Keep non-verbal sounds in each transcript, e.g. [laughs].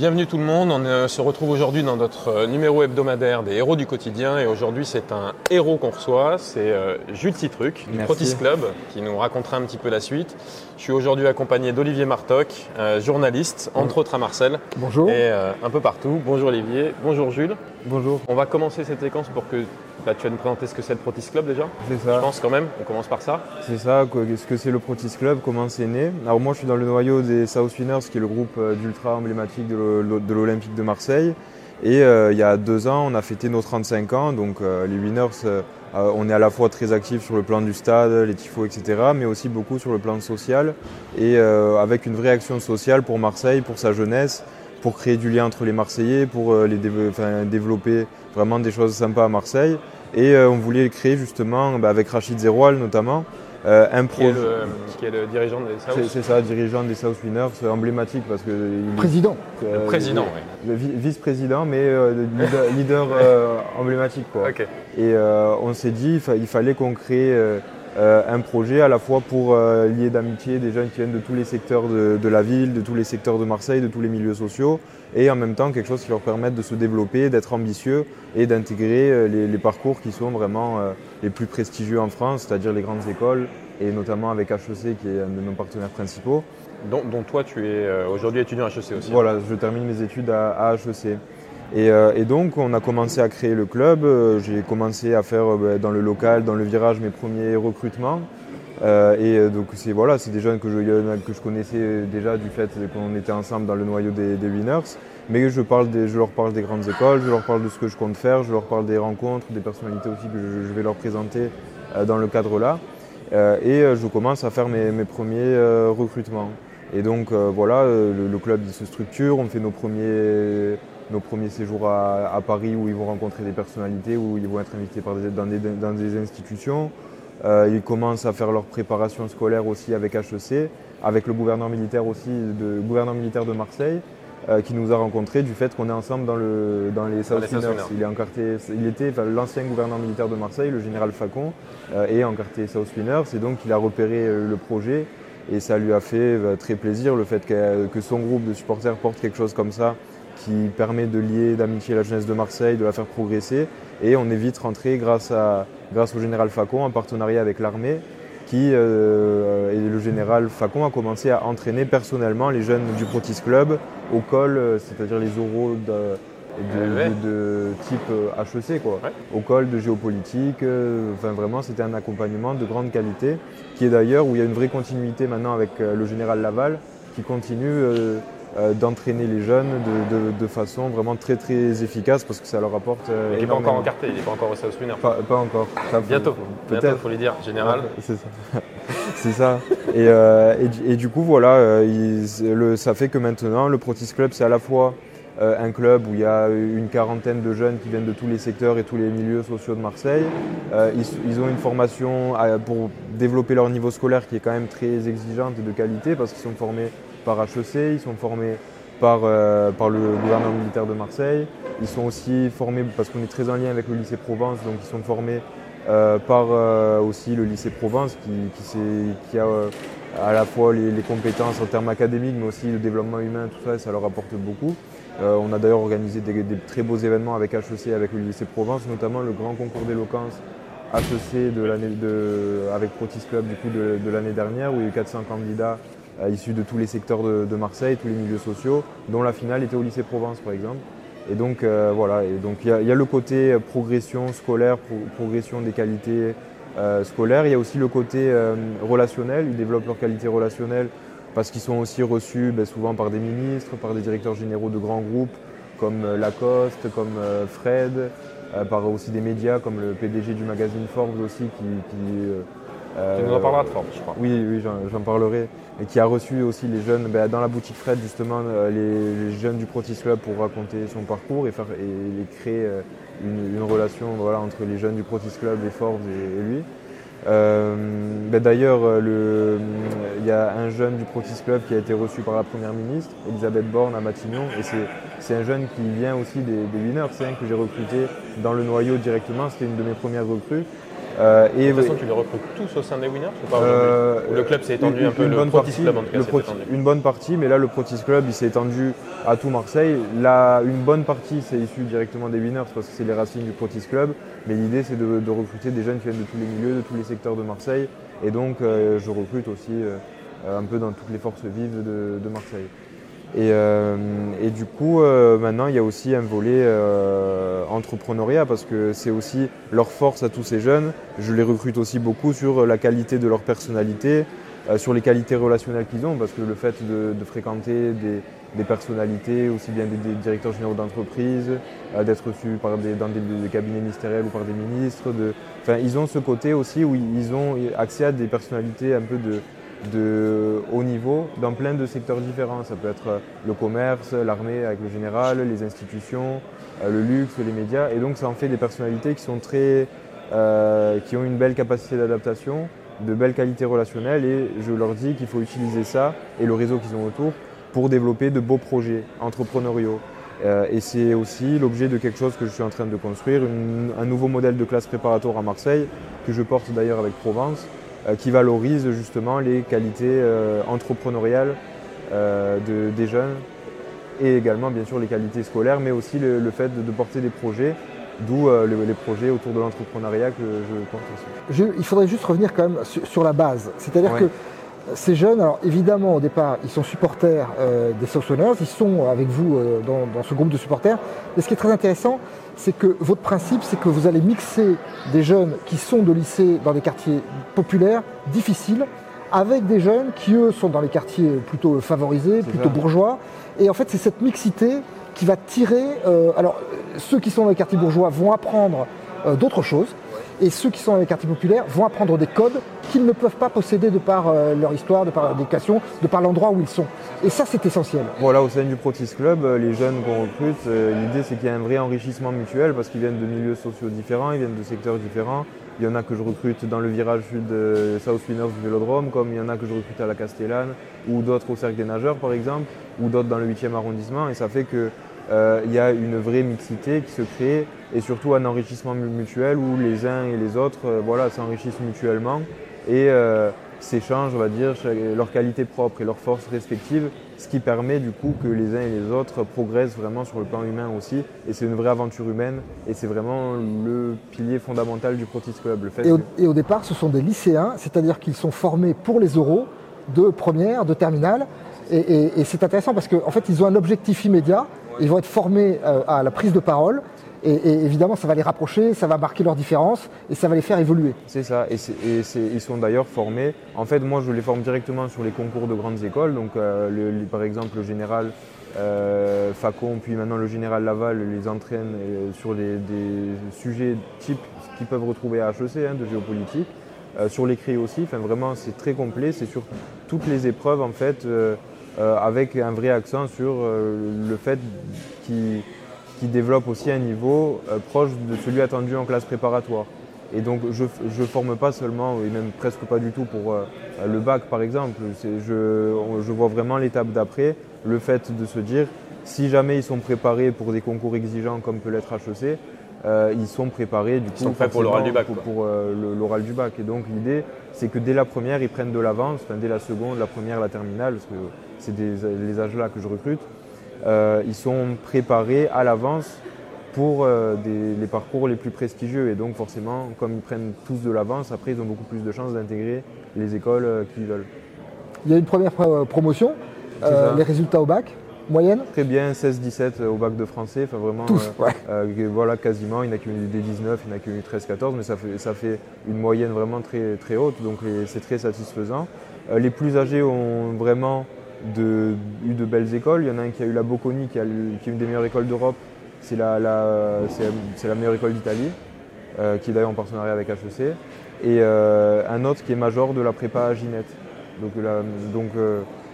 Bienvenue tout le monde, on euh, se retrouve aujourd'hui dans notre euh, numéro hebdomadaire des héros du quotidien et aujourd'hui c'est un héros qu'on reçoit, c'est euh, Jules Citruc du Protis Club qui nous racontera un petit peu la suite. Je suis aujourd'hui accompagné d'Olivier Martoc, journaliste entre autres à Marseille Bonjour. et un peu partout. Bonjour Olivier, bonjour Jules. Bonjour. On va commencer cette séquence pour que bah, tu vas nous présenter ce que c'est le Protis Club déjà C'est ça. Je pense quand même, on commence par ça. C'est ça, ce que c'est le Protis Club, comment c'est né. Alors moi je suis dans le noyau des South Winners, qui est le groupe euh, d'ultra emblématique de l'Olympique de Marseille. Et euh, il y a deux ans, on a fêté nos 35 ans. Donc euh, les Winners, on est à la fois très actifs sur le plan du stade, les tifos, etc., mais aussi beaucoup sur le plan social. Et avec une vraie action sociale pour Marseille, pour sa jeunesse, pour créer du lien entre les Marseillais, pour les développer vraiment des choses sympas à Marseille. Et euh, on voulait créer justement, bah, avec Rachid Zeroual notamment, euh, un projet. Qui, est le dirigeant des South C'est ça, dirigeant des South Winners, emblématique parce que. président. le président, oui. Vice-président, mais leader, [laughs] emblématique. Quoi. Et on s'est dit, il fallait qu'on crée euh, un projet à la fois pour euh, lier d'amitié des jeunes qui viennent de tous les secteurs de, la ville, de tous les secteurs de Marseille, de tous les milieux sociaux, et en même temps quelque chose qui leur permette de se développer, d'être ambitieux et d'intégrer euh, les, parcours qui sont vraiment les plus prestigieux en France, c'est-à-dire les grandes écoles, et notamment avec HEC qui est un de nos partenaires principaux. Dont, toi tu es aujourd'hui étudiant à HEC aussi. Voilà, je termine mes études à, à HEC. Euh, et, donc, on a commencé à créer le club. Euh, j'ai commencé à faire euh, bah, dans le local, dans le virage, mes premiers recrutements. Et donc, c'est voilà, des jeunes que je, que je connaissais déjà du fait qu'on était ensemble dans le noyau des, Winners. Mais je, parle des, je leur parle des grandes écoles, je leur parle de ce que je compte faire, je leur parle des rencontres, des personnalités aussi que je, vais leur présenter dans le cadre là. et je commence à faire mes, mes premiers recrutements. Et donc, voilà, le, le, club se structure, on fait nos premiers nos premiers séjours à, Paris où ils vont rencontrer des personnalités, où ils vont être invités par dans, des, institutions. Euh, ils commencent à faire leur préparation scolaire aussi avec HEC, avec le gouverneur militaire aussi, de, gouverneur militaire de Marseille, euh, qui nous a rencontrés du fait qu'on est ensemble dans, le, dans les South Il, est encarté, il était l'ancien gouverneur militaire de Marseille, le général Facon, euh, et encarté South Winners, et donc il a repéré le projet et ça lui a fait très plaisir le fait que son groupe de supporters porte quelque chose comme ça qui permet de lier d'amitié la jeunesse de Marseille, de la faire progresser. Et on est vite rentré grâce, à, grâce au général Facon en partenariat avec l'armée qui, euh, et le général Facon a commencé à entraîner personnellement les jeunes du Protis Club au col, euh, c'est-à-dire les oraux de, de, type HEC, euh, quoi. au col de géopolitique. Enfin, vraiment, c'était un accompagnement de grande qualité, qui est d'ailleurs où il y a une vraie continuité maintenant avec le général Laval, qui continue euh, d'entraîner les jeunes de, façon vraiment très très efficace parce que ça leur apporte. Euh, il n'est pas encore encarté, il n'est pas encore au South Winner. Pas, encore. bientôt, peut-être. il faut lui dire, général. c'est ça. [laughs] c'est ça. Et, euh, et, du coup, voilà, le, ça fait que maintenant, le Protis Club, c'est à la fois un club où il y a une quarantaine de jeunes qui viennent de tous les secteurs et tous les milieux sociaux de Marseille. Ils, ils, ont une formation pour développer leur niveau scolaire qui est quand même très exigeante et de qualité parce qu'ils sont formés par HEC, ils sont formés par, euh, le gouvernement militaire de Marseille. Ils sont aussi formés, parce qu'on est très en lien avec le lycée Provence, donc ils sont formés euh, par euh, aussi le lycée Provence qui, a à la fois les, compétences en termes académiques, mais aussi le développement humain, tout ça, ça leur apporte beaucoup. on a d'ailleurs organisé des, très beaux événements avec HEC, avec le lycée Provence, notamment le grand concours d'éloquence HEC avec Protis Club du de l'année dernière, où il y a eu 400 candidats issus de tous les secteurs de, Marseille, tous les milieux sociaux, dont la finale était au lycée Provence par exemple. Et donc euh, voilà, il y, a le côté progression scolaire, progression des qualités euh, scolaires. Il y a aussi le côté euh, relationnel. Ils développent leurs qualités relationnelles parce qu'ils sont aussi reçus ben, souvent par des ministres, par des directeurs généraux de grands groupes comme Lacoste, comme Fred, par aussi des médias comme le PDG du magazine Forbes aussi qui, tu nous en parleras de Forbes, je crois. Oui, oui, j'en parlerai et qui a reçu aussi les jeunes ben, dans la boutique Fred justement euh, les, jeunes du Protis Club pour raconter son parcours et, faire, et, créer euh, une, relation voilà, entre les jeunes du Protis Club, et Forbes et, lui. Euh, ben, D'ailleurs, il y a un jeune du Protis Club qui a été reçu par la Première ministre, Elisabeth Borne à Matignon, et c'est un jeune qui vient aussi des, des winners, c'est un que j'ai recruté dans le noyau directement, c'était une de mes premières recrues, Euh, et de toute façon, tu les recrutes tous au sein des winners ou pas euh, Le club s'est étendu un peu, le Protis Club en tout cas Une bonne partie, mais là le Protis Club il s'est étendu à tout Marseille. Là, une bonne partie c'est issu directement des winners parce que c'est les racines du Protis Club, mais l'idée c'est de, recruter des jeunes qui viennent de tous les milieux, de tous les secteurs de Marseille. Et donc euh, je recrute aussi un peu dans toutes les forces vives de Marseille. Euh, et, du coup, euh, maintenant, il y a aussi un volet euh, entrepreneuriat parce que c'est aussi leur force à tous ces jeunes. Je les recrute aussi beaucoup sur la qualité de leur personnalité, sur les qualités relationnelles qu'ils ont parce que le fait de, fréquenter des, personnalités, aussi bien des, directeurs généraux d'entreprise, d'être reçus par des, dans des, cabinets ministériels ou par des ministres, enfin, ils ont ce côté aussi où ils ont accès à des personnalités un peu de de haut niveau dans plein de secteurs différents. Ça peut être euh, le commerce, l'armée avec le général, les institutions, euh, le luxe, les médias. Et donc ça en fait des personnalités qui sont très, euh, qui ont une belle capacité d'adaptation, de belles qualités relationnelles. Et je leur dis qu'il faut utiliser ça et le réseau qu'ils ont autour pour développer de beaux projets entrepreneuriaux. et c'est aussi l'objet de quelque chose que je suis en train de construire, un nouveau modèle de classe préparatoire à Marseille, que je porte d'ailleurs avec Provence, qui valorise justement les qualités euh, entrepreneuriales euh, des jeunes et également bien sûr les qualités scolaires, mais aussi le, fait de, porter des projets, d'où les, projets autour de l'entrepreneuriat que je porte aussi. il faudrait juste revenir quand même sur, la base, c'est-à-dire que ces jeunes, alors évidemment au départ, ils sont supporters des South ils sont avec vous dans, dans, ce groupe de supporters, mais ce qui est très intéressant, c'est que votre principe, c'est que vous allez mixer des jeunes qui sont de lycée dans des quartiers populaires, difficiles, avec des jeunes qui, eux, sont dans les quartiers plutôt favorisés, plutôt bourgeois. Et en fait, c'est cette mixité qui va tirer... Euh, alors, ceux qui sont dans les quartiers bourgeois vont apprendre euh, d'autres choses, et ceux qui sont dans les quartiers populaires vont apprendre des codes qu'ils ne peuvent pas posséder de par euh, leur histoire, de par leur éducation, de par l'endroit où ils sont. Et ça, c'est essentiel. Voilà, au sein du Protis Club, euh, les jeunes qu'on recrute, l'idée c'est qu'il y a un vrai enrichissement mutuel parce qu'ils viennent de milieux sociaux différents, ils viennent de secteurs différents. Il y en a que je recrute dans le virage sud de South Winners du Vélodrome, comme il y en a que je recrute à la Castellane, ou d'autres au Cercle des Nageurs par exemple, ou d'autres dans le 8e arrondissement. Et ça fait que euh, il y a une vraie mixité qui se crée et surtout un enrichissement mutuel où les uns et les autres euh, voilà, s'enrichissent mutuellement et euh, s'échangent, on va dire, leurs qualités propres et leurs forces respectives, ce qui permet du coup que les uns et les autres progressent vraiment sur le plan humain aussi. Et c'est une vraie aventure humaine et c'est vraiment le pilier fondamental du Protis Club. Le fait et, au, départ, ce sont des lycéens, c'est-à-dire qu'ils sont formés pour les euros de première, de terminale. Et, et c'est intéressant parce qu'en fait, ils ont un objectif immédiat ils vont être formés euh, à la prise de parole. Et, évidemment, ça va les rapprocher, ça va marquer leurs différences et ça va les faire évoluer. C'est ça. Et, ils sont d'ailleurs formés. En fait, moi, je les forme directement sur les concours de grandes écoles. Donc, euh, par exemple, le général euh, Facon, puis maintenant le général Laval les entraîne sur des sujets type qu'ils peuvent retrouver à HEC, hein, de géopolitique. sur l'écrit aussi. Enfin, vraiment, c'est très complet. C'est sur toutes les épreuves, en fait. Euh, avec un vrai accent sur euh, le fait qu'il développe aussi un niveau euh, proche de celui attendu en classe préparatoire. Et donc je ne forme pas seulement, et même presque pas du tout pour le bac par exemple, je, je, vois vraiment l'étape d'après, le fait de se dire si jamais ils sont préparés pour des concours exigeants comme peut l'être HEC, euh, ils sont préparés du coup pour l'oral du bac. Pour, euh, l'oral du bac. Et donc l'idée, c'est que dès la première, ils prennent de l'avance, enfin, dès la seconde, la première, la terminale, parce que c'est les âges-là que je recrute, euh, ils sont préparés à l'avance pour les parcours les plus prestigieux. Et donc forcément, comme ils prennent tous de l'avance, après ils ont beaucoup plus de chances d'intégrer les écoles qu'ils veulent. Il y a une première promotion, les résultats au bac moyenne Très bien, 16-17 au bac de français. Enfin, vraiment, euh, euh, voilà, quasiment. Il n'a qu'une des 19, il n'a qu'une 13-14, mais ça fait, ça fait une moyenne vraiment très, très haute, donc c'est très satisfaisant. Euh, les plus âgés ont vraiment de, eu de belles écoles. Il y en a un qui a eu la Bocconi, qui, a, qui est une des meilleures écoles d'Europe. C'est la, la, la, meilleure école d'Italie, qui est d'ailleurs en partenariat avec HEC. Et un autre qui est major de la prépa à Ginette. Donc, donc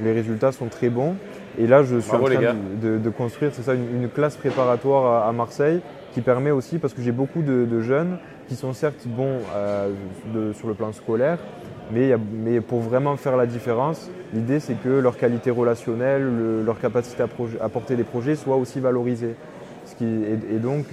les résultats sont très bons. Et là, je suis en train de, construire, c'est ça, une, classe préparatoire à, Marseille qui permet aussi, parce que j'ai beaucoup de, jeunes qui sont certes bons euh, sur le plan scolaire, mais, mais, pour vraiment faire la différence, l'idée c'est que leur qualité relationnelle, leur capacité à, porter des projets soit aussi valorisée. Ce qui, et, donc,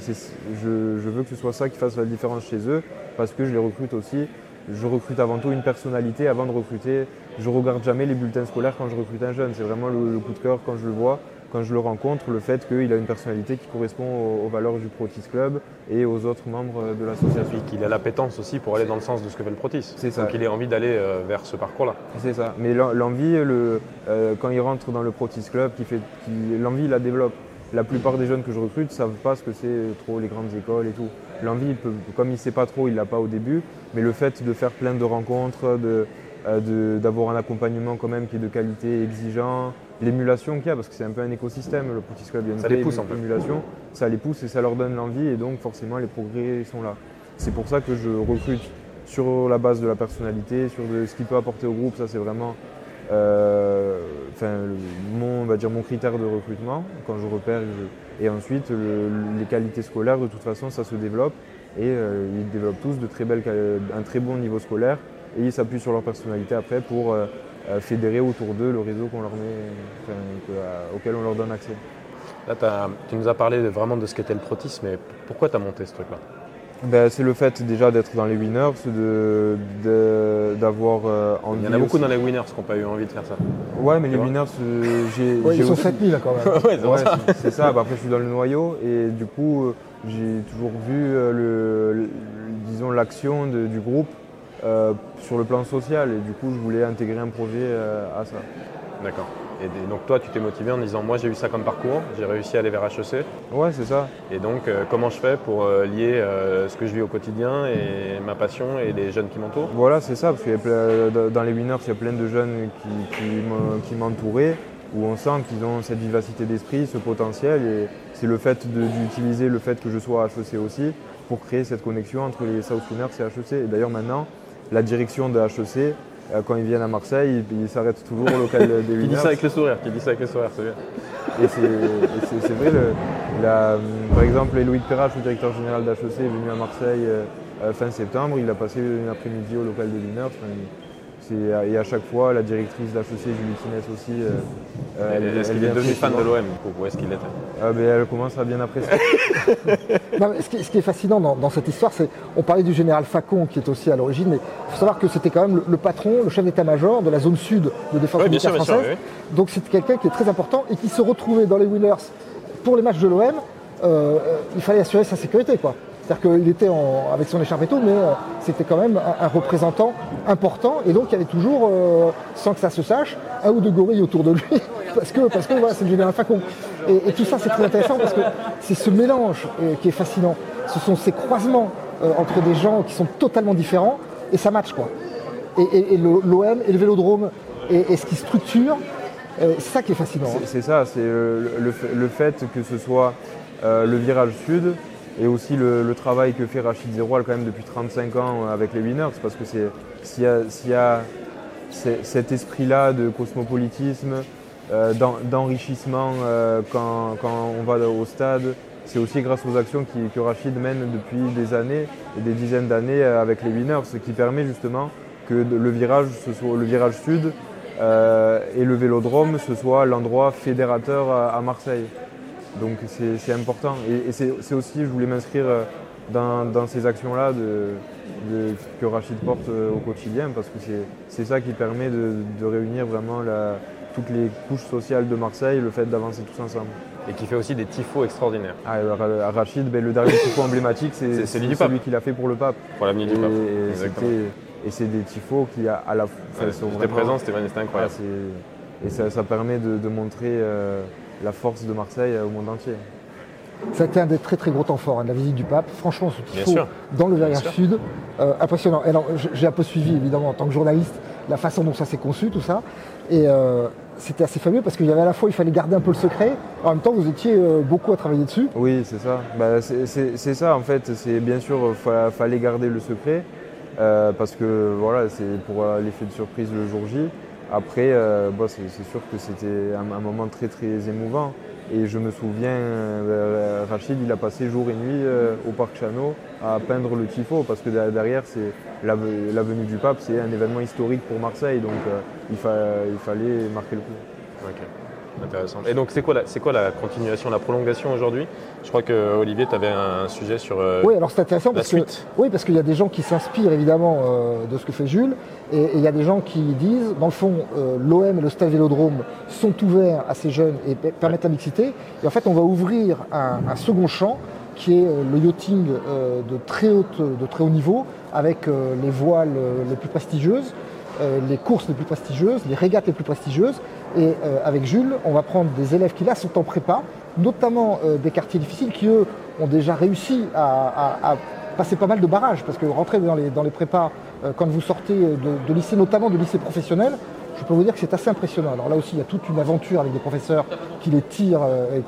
je, veux que ce soit ça qui fasse la différence chez eux, parce que je les recrute aussi. Je recrute avant tout une personnalité avant de recruter. Je regarde jamais les bulletins scolaires quand je recrute un jeune. C'est vraiment le, coup de cœur quand je le vois, quand je le rencontre, le fait qu'il a une personnalité qui correspond aux, valeurs du Protis Club et aux autres membres de l'association. Qu'il a l'appétence aussi pour aller dans le sens de ce que fait le Protis. C'est ça. Donc il ait envie d'aller euh, vers ce parcours-là. C'est ça. Mais l'envie, euh, quand il rentre dans le Protis Club, qui fait, l'envie, il la développe la plupart des jeunes que je recrute ne savent pas ce que c'est trop les grandes écoles et tout. L'envie, comme il ne sait pas trop, il ne l'a pas au début, mais le fait de faire plein de rencontres, euh, d'avoir un accompagnement quand même qui est de qualité, exigeant, l'émulation qu'il y a, parce que c'est un peu un écosystème, le petit club, il y a ça les pousse ça les pousse et ça leur donne l'envie et donc forcément les progrès sont là. C'est pour ça que je recrute sur la base de la personnalité, sur ce qu'il peut apporter au groupe, ça c'est vraiment euh, enfin, mon, va dire mon critère de recrutement. Quand je repère. et ensuite, les qualités scolaires, de toute façon, ça se développe. Et euh, ils développent tous de très belles, un très bon niveau scolaire et ils s'appuient sur leur personnalité après pour euh, fédérer autour d'eux le réseau qu'on leur met, auquel on leur donne accès. Là, tu nous as parlé vraiment de ce qu'était le protisme, mais pourquoi tu as monté ce truc-là? Ben, c'est le fait déjà d'être dans les winners, d'avoir de, euh, Il y en a beaucoup dans les winners qui n'ont pas eu envie de faire ça. Ouais, mais les winners, euh, j'ai. ils sont 7000 là quand même. [laughs] ouais, c'est ça. Bah, après, je suis dans le noyau et du coup, euh, j'ai toujours vu le, disons l'action du groupe sur le plan social et du coup, je voulais intégrer un projet à ça. D'accord. Et, donc toi, tu t'es motivé en disant, moi j'ai eu ça comme parcours, j'ai réussi à aller vers HEC. Ouais, c'est ça. Et donc, euh, comment je fais pour euh, lier euh, ce que je vis au quotidien et ma passion et les jeunes qui m'entourent? Voilà, c'est ça, parce que dans les winners, il y a plein de jeunes qui, qui m'entouraient, où on sent qu'ils ont cette vivacité d'esprit, ce potentiel, et c'est le fait d'utiliser le fait que je sois à HEC aussi pour créer cette connexion entre les South Winners et HEC. Et d'ailleurs maintenant, la direction de HEC euh, quand ils viennent à Marseille, ils s'arrêtent toujours au local des Winners. Qui dit ça avec le sourire, qui dit ça avec le sourire, c'est bien. Et c'est vrai, la, par exemple, Louis Perrache, le directeur général d'HEC, est venu à Marseille euh, fin septembre, il a passé une après-midi au local des Winners et à chaque fois, la directrice d'HEC, Julie Tinès aussi. Euh, euh est-ce qu'il est devenu fan de l'OM ou est-ce qu'il l'était ah, ben, Elle commence à bien apprécier. [laughs] ce, qui, est fascinant dans, cette histoire, c'est on parlait du général Facon qui est aussi à l'origine, mais il faut savoir que c'était quand même le, patron, le chef d'état-major de la zone sud de défense militaire française. Donc c'est quelqu'un qui est très important et qui se retrouvait dans les Winners pour les matchs de l'OM. Euh, il fallait assurer sa sécurité. quoi. C'est-à-dire qu'il était avec son écharpe et tout, mais euh, c'était quand même un, représentant important. Et donc il y avait toujours, euh, sans que ça se sache, un ou deux gorilles autour de lui, [laughs] parce que parce que voilà, c'est le général Facon. Et, tout ça c'est très intéressant parce que c'est ce mélange euh, qui est fascinant. Ce sont ces croisements entre des gens qui sont totalement différents et ça match quoi. Et, l'OM et le Vélodrome et, ce qui structure, c'est ça qui est fascinant. C'est hein. ça, c'est le, fait que ce soit le virage sud, et aussi le, travail que fait Rachid Zeroual quand même depuis 35 ans avec les Winners, parce que s'il y a, cet esprit-là de cosmopolitisme, euh, d'enrichissement euh, quand, on va au stade, c'est aussi grâce aux actions que Rachid mène depuis des années et des dizaines d'années avec les Winners, ce qui permet justement que le virage, ce soit le virage sud euh, et le vélodrome, ce soit l'endroit fédérateur à Marseille. Donc c'est important. Et, c'est aussi, je voulais m'inscrire euh, dans, ces actions-là que Rachid porte euh, au quotidien, parce que c'est ça qui permet de, réunir vraiment toutes les couches sociales de Marseille, le fait d'avancer tous ensemble. Et qui fait aussi des tifos extraordinaires. Ah, Rachid, ben, le dernier tifo emblématique, c'est celui qu'il a fait pour le pape. Pour l'avenir du pape. Et, c'est des tifos qui, à, à la fois. Ouais, présent, c'était incroyable. et ça, permet de, montrer. Euh, la force de Marseille au monde entier. Ça a été un des très très gros temps forts, hein, la visite du pape. Franchement, ce tifo dans le verrière sud, euh, impressionnant. alors, j'ai un peu suivi évidemment en tant que journaliste la façon dont ça s'est conçu, tout ça. Et euh, c'était assez fabuleux parce qu'il y avait à la fois, il fallait garder un peu le secret. En même temps, vous étiez euh, beaucoup à travailler dessus. Oui, c'est ça. Bah, c'est ça en fait. C'est bien sûr, il fallait garder le secret parce que voilà, c'est pour l'effet de surprise le jour J. Après, euh, c'est sûr que c'était un, moment très très émouvant. Et je me souviens, euh, Rachid, il a passé jour et nuit euh, au Parc Chano à peindre le tifo, parce que derrière, c'est la, venue du pape, c'est un événement historique pour Marseille, donc il, fallait marquer le coup. Intéressant. Et donc, c'est quoi, la, quoi la continuation, la prolongation aujourd'hui? Je crois que Olivier, tu avais un sujet sur euh, oui, alors c'est intéressant la parce suite. Que, oui, parce qu'il y a des gens qui s'inspirent évidemment euh, de ce que fait Jules, et, il y a des gens qui disent, dans le fond, euh, l'OM et le Stade Vélodrome sont ouverts à ces jeunes et permettent la mixité. Et en fait, on va ouvrir un, un second champ qui est le yachting de très, haute, de très haut niveau, avec les voiles les plus prestigieuses. les courses les plus prestigieuses, les régates les plus prestigieuses, et euh, avec Jules, on va prendre des élèves qui là sont en prépa, notamment euh, des quartiers difficiles qui eux ont déjà réussi à, passer pas mal de barrages, parce que rentrer dans les, dans les prépas euh, quand vous sortez de, lycée, notamment de lycée professionnel, je peux vous dire que c'est assez impressionnant. Alors là aussi, il y a toute une aventure avec des professeurs qui les tirent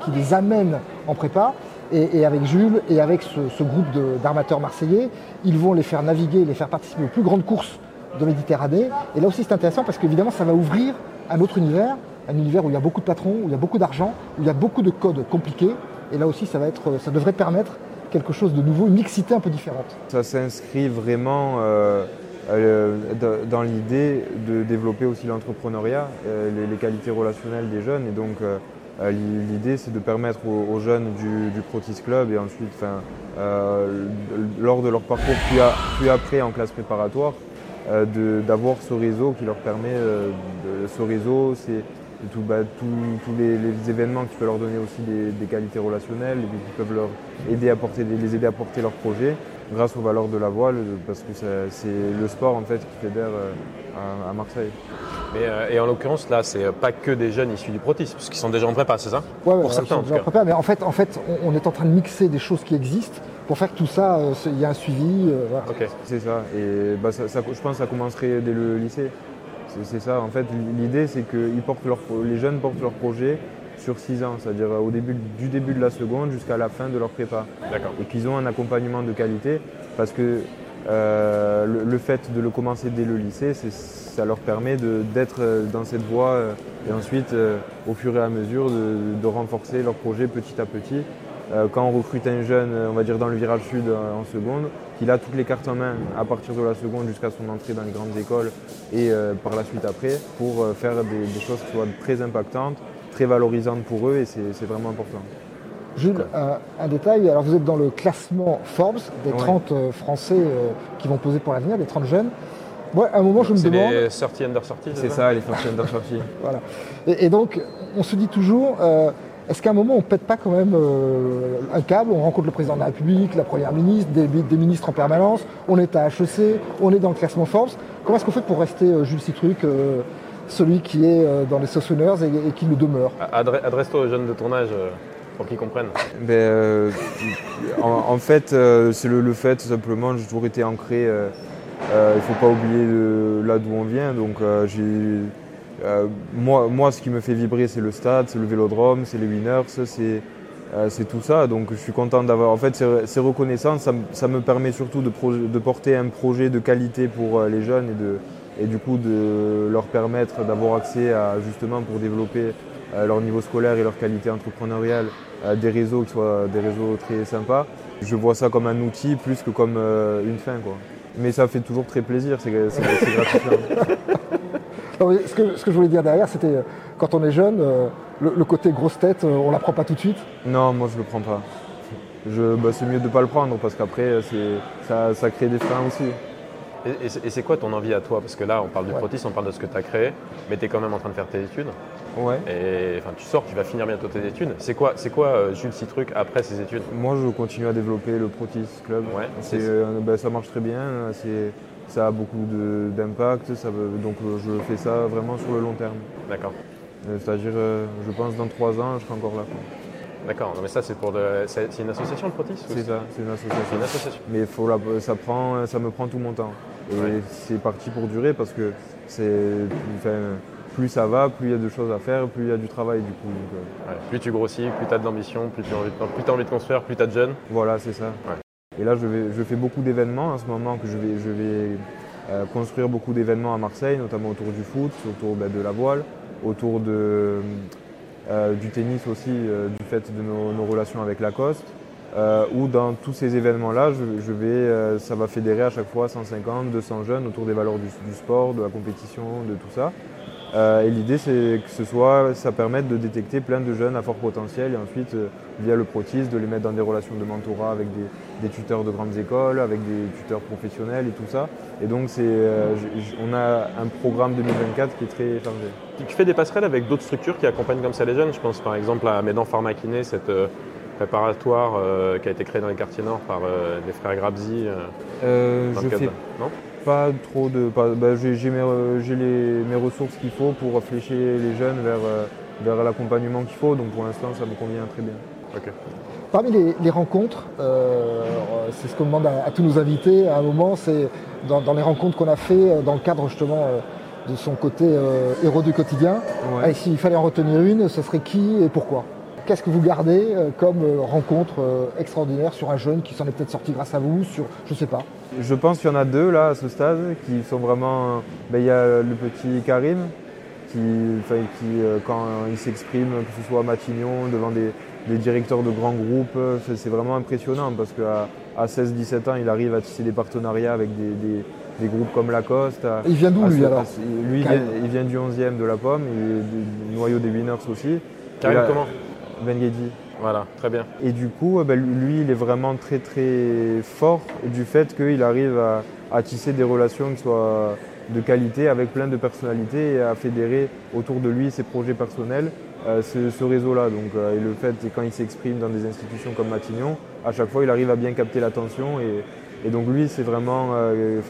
qui les amènent en prépa. Et, avec Jules et avec ce, ce groupe d'armateurs marseillais, ils vont les faire naviguer, les faire participer aux plus grandes courses de Méditerranée. Et là aussi, c'est intéressant parce qu'évidemment, ça va ouvrir un autre univers, un univers où il y a beaucoup de patrons, où il y a beaucoup d'argent, où il y a beaucoup de codes compliqués. Et là aussi, ça, va être, ça devrait permettre quelque chose de nouveau, une mixité un peu différente. Ça s'inscrit vraiment euh, euh, dans l'idée de développer aussi l'entrepreneuriat, euh, les, qualités relationnelles des jeunes. Et donc, l'idée, c'est de permettre aux, jeunes du, du, Protis Club et ensuite, lors de leur parcours, puis après en classe préparatoire, d'avoir ce réseau qui leur permet, euh, de, ce réseau, c'est tous bah, les, événements qui peuvent leur donner aussi des, qualités relationnelles, qui peuvent leur aider à porter, les aider à porter leurs projets grâce aux valeurs de la voile, parce que c'est le sport en fait qui fédère euh, à, Marseille. et en l'occurrence, là, c'est pas que des jeunes issus du protis, parce qu'ils sont déjà en prépa, c'est ça? Ouais, Pour certains, en Prépa, mais en fait, en fait, on est en train de mixer des choses qui existent pour faire que tout ça, euh, il y a un suivi. Euh, c'est ça. Et bah, ça, je pense que ça commencerait dès le lycée. C'est ça. En fait, l'idée, c'est que les jeunes portent leur projet sur 6 ans, c'est-à-dire au début, du début de la seconde jusqu'à la fin de leur prépa. Et qu'ils ont un accompagnement de qualité parce que euh, le, fait de le commencer dès le lycée, ça leur permet d'être dans cette voie et ensuite, au fur et à mesure, de renforcer leur projet petit à petit euh, quand on recrute un jeune, euh, on va dire dans le virage sud euh, en seconde, qu'il a toutes les cartes en main à partir de la seconde jusqu'à son entrée dans les grandes écoles et par la suite après, pour faire des, choses qui soient très impactantes, très valorisantes pour eux et c'est vraiment important. Jules, un, détail, alors vous êtes dans le classement Forbes des 30 Français qui vont poser pour l'avenir, des 30 jeunes. Moi, à un moment, je me demande. C'est les 30 under 30 C'est ça, les 30 under 30. [laughs] voilà. Et, donc, on se dit toujours, est-ce qu'à un moment, on ne pète pas quand même euh, un câble On rencontre le président de la République, la première ministre, des, ministres en permanence, on est à HEC, on est dans le classement Forbes. Comment est-ce qu'on fait pour rester euh, Jules Citruc, euh, celui qui est dans les Sauce et, qui le demeure? Adresse-toi aux jeunes de ton âge pour qu'ils comprennent. Ben, en, fait, c'est le, fait simplement, j'ai toujours été ancré. il ne faut pas oublier là d'où on vient. Donc j'ai euh, moi, moi, ce qui me fait vibrer, c'est le stade, c'est le vélodrome, c'est les winners, euh, c'est tout ça. Donc je suis content d'avoir. En fait, ces reconnaissances, ça, me permet surtout de, de, porter un projet de qualité pour euh, les jeunes et, de, et du coup de leur permettre d'avoir accès à justement pour développer leur niveau scolaire et leur qualité entrepreneuriale des réseaux qui soient des réseaux très sympas. Je vois ça comme un outil plus que comme une fin. Quoi. Mais ça fait toujours très plaisir, c'est gratifiant. [laughs] ce, que, je voulais dire derrière, c'était euh, quand on est jeune, euh, le, côté grosse tête, euh, on la prend pas tout de suite Non, moi je le prends pas. Bah, c'est mieux de ne pas le prendre parce qu'après, ça, ça crée des freins aussi. Et, c'est quoi ton envie à toi? Parce que là, on parle du protis, on parle de ce que tu as créé, mais tu es quand même en train de faire tes études. Ouais. Et enfin, tu sors, tu vas finir bientôt tes études. C'est quoi, c'est quoi Jules Citruc après ses études? Moi, je continue à développer le Protis Club. Ouais, bah, ça marche très bien. C'est ça a beaucoup d'impact, donc euh, je fais ça vraiment sur le long terme. D'accord. Euh, c'est-à-dire, euh, je pense dans trois ans, je serai encore là. D'accord, mais ça c'est pour c'est une association le Protis C'est ça, c'est une association. Une association. Mais faut ça prend, ça me prend tout mon temps. Et c'est parti pour durer parce que c'est, plus ça va, plus il y a de choses à faire, plus il y a du travail du coup. plus tu grossis, plus tu as de l'ambition, plus tu as envie de, envie de construire, plus tu as de jeunes. Voilà, c'est ça. Et là, je, fais beaucoup d'événements en ce moment que je vais, je vais euh, construire beaucoup d'événements à Marseille, notamment autour du foot, autour ben, de la voile, autour de, euh, du tennis aussi, euh, du fait de nos, relations avec Lacoste. où dans tous ces événements-là, je, vais, ça va fédérer à chaque fois 150, 200 jeunes autour des valeurs du, sport, de la compétition, de tout ça. Euh, et l'idée, c'est que ce soit, ça permette de détecter plein de jeunes à fort potentiel et ensuite, euh, via le protis, de les mettre dans des relations de mentorat avec des, tuteurs de grandes écoles, avec des tuteurs professionnels et tout ça. Et donc, c'est, euh, on a un programme 2024 qui est très chargé. Tu fais des passerelles avec d'autres structures qui accompagnent comme ça les jeunes. Je pense par exemple à Médan Pharmakiné, cette préparatoire qui a été créée dans les quartiers nord par les frères Grabzi. je fais... Non? Pas trop de. Bah, j'ai mes, ressources qu'il faut pour flécher les jeunes vers, euh, vers l'accompagnement qu'il faut, donc pour l'instant ça me convient très bien. Parmi les, rencontres, euh, c'est ce qu'on demande à, tous nos invités à un moment, c'est dans, les rencontres qu'on a fait euh, dans le cadre justement de son côté héros du quotidien. S'il fallait en retenir une, ce serait qui et pourquoi? Qu'est-ce que vous gardez euh, comme euh, rencontre euh, extraordinaire sur un jeune qui s'en est peut-être sorti grâce à vous sur, Je ne sais pas. Je pense qu'il y en a deux là à ce stade qui sont vraiment. Ben, il y a le petit Karim qui, qui quand il s'exprime, que ce soit à Matignon, devant des, directeurs de grands groupes, c'est vraiment impressionnant parce qu'à à 16-17 ans, il arrive à tisser des partenariats avec des, groupes comme Lacoste. il vient d'où lui alors? Lui, il vient, du 11e de la Pomme, il est du noyau des Winners aussi. Karim, comment? Ben Voilà, très bien. Et du coup, ben, lui, il est vraiment très très fort du fait qu'il arrive à, tisser des relations qui soient de qualité avec plein de personnalités et à fédérer autour de lui ses projets personnels. Euh, ce, réseau-là. Donc, euh, et le fait, quand il s'exprime dans des institutions comme Matignon, à chaque fois, il arrive à bien capter l'attention. Et, donc, lui, c'est vraiment, euh,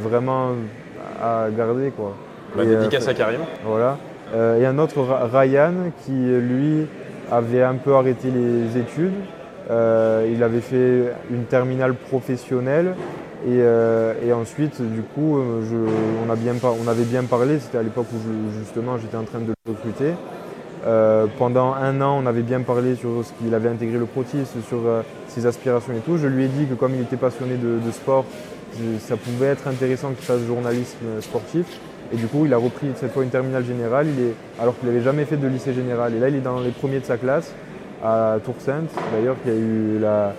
vraiment à garder. Quoi. Bah, dédicace à Karim. Voilà. Euh, et un autre, Ryan, qui lui avait un peu arrêté les études. Euh, il avait fait une terminale professionnelle et, euh, ensuite, du coup, on, avait bien parlé, c'était à l'époque où justement j'étais en train de le recruter. pendant un an, on avait bien parlé sur ce qu'il avait intégré le protis, sur ses aspirations et tout. Je lui ai dit que comme il était passionné de sport, ça pouvait être intéressant qu'il fasse journalisme sportif. Et du coup, il a repris cette fois une terminale générale, il est, alors qu'il n'avait jamais fait de lycée général. Et là, il est dans les premiers de sa classe à Tours-Sainte. D'ailleurs, qui a eu la,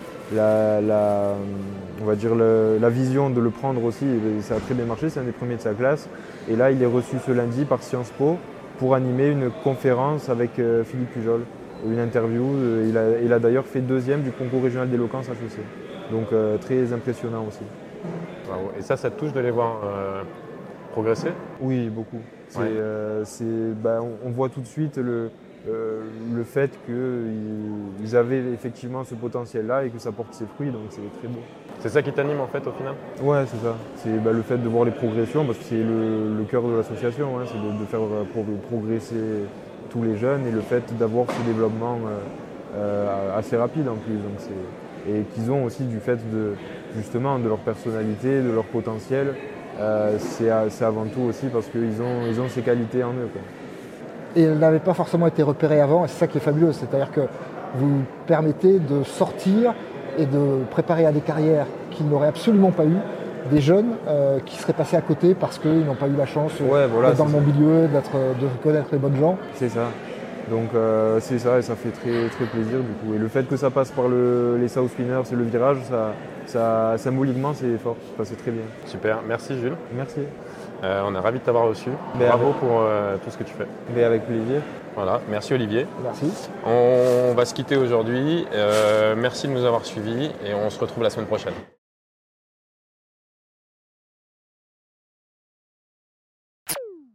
on va dire la vision de le prendre aussi. ça a très bien marché, c'est un des premiers de sa classe. Et là, il est reçu ce lundi par Sciences Po pour animer une conférence avec euh, Philippe Pujol, une interview. Euh, il a, il a d'ailleurs fait deuxième du concours régional d'éloquence HEC. Donc euh, très impressionnant aussi. Et ça, ça te touche de les voir Oui, beaucoup. Euh, bah, on, voit tout de suite le, euh, le fait qu'ils avaient effectivement ce potentiel-là et que ça porte ses fruits, donc c'est très beau. C'est ça qui t'anime en fait au final? Ouais, c'est ça. C'est bah, le fait de voir les progressions, parce que c'est le, cœur de l'association, hein, c'est de, faire euh, progresser tous les jeunes et le fait d'avoir ce développement assez rapide en plus. Donc et qu'ils ont aussi du fait de justement de leur personnalité, de leur potentiel, euh, c'est avant tout aussi parce qu'ils ont, ils ont ces qualités en eux. Et elles n'avaient pas forcément été repérées avant, et c'est ça qui est fabuleux, c'est-à-dire que vous permettez de sortir et de préparer à des carrières qu'ils n'auraient absolument pas eues, des jeunes euh, qui seraient passés à côté parce qu'ils n'ont pas eu la chance d'être dans le bon milieu, de connaître les bonnes gens. C'est ça. Donc euh, c'est ça et ça fait très, très plaisir du coup. Et le fait que ça passe par les South Spinners et le virage, ça, symboliquement c'est fort, c'est très bien. Super, merci Jules. Merci. Euh, on est ravis de t'avoir reçu. Ben, Bravo pour euh, tout ce que tu fais. Mais ben, avec plaisir. Voilà, merci Olivier. Merci. On va se quitter aujourd'hui. merci de nous avoir suivis et on se retrouve la semaine prochaine.